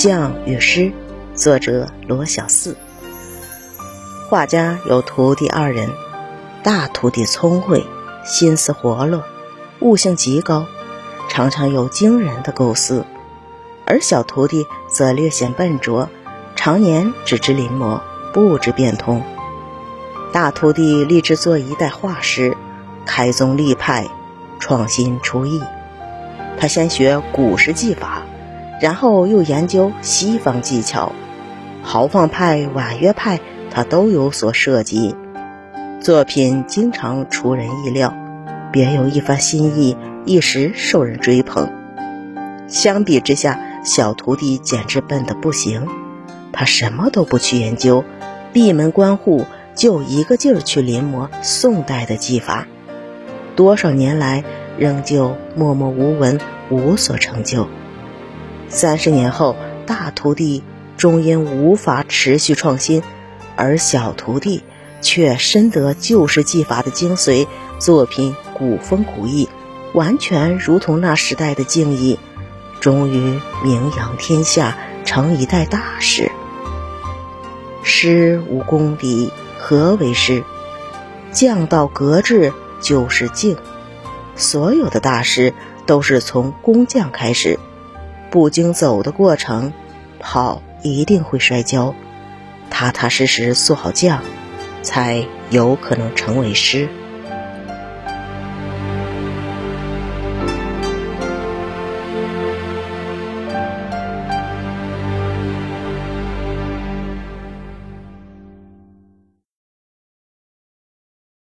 匠与诗，作者罗小四。画家有徒弟二人，大徒弟聪慧，心思活络，悟性极高，常常有惊人的构思；而小徒弟则略显笨拙，常年只知临摹，不知变通。大徒弟立志做一代画师，开宗立派，创新出艺。他先学古时技法。然后又研究西方技巧，豪放派、婉约派，他都有所涉及，作品经常出人意料，别有一番新意，一时受人追捧。相比之下，小徒弟简直笨得不行，他什么都不去研究，闭门关户就一个劲儿去临摹宋代的技法，多少年来仍旧默默无闻，无所成就。三十年后，大徒弟终因无法持续创新，而小徒弟却深得旧式技法的精髓，作品古风古意，完全如同那时代的敬意，终于名扬天下，成一代大师。师无功底，何为师？匠道格致就是静。所有的大师都是从工匠开始。不经走的过程，跑一定会摔跤。踏踏实实做好将，才有可能成为师。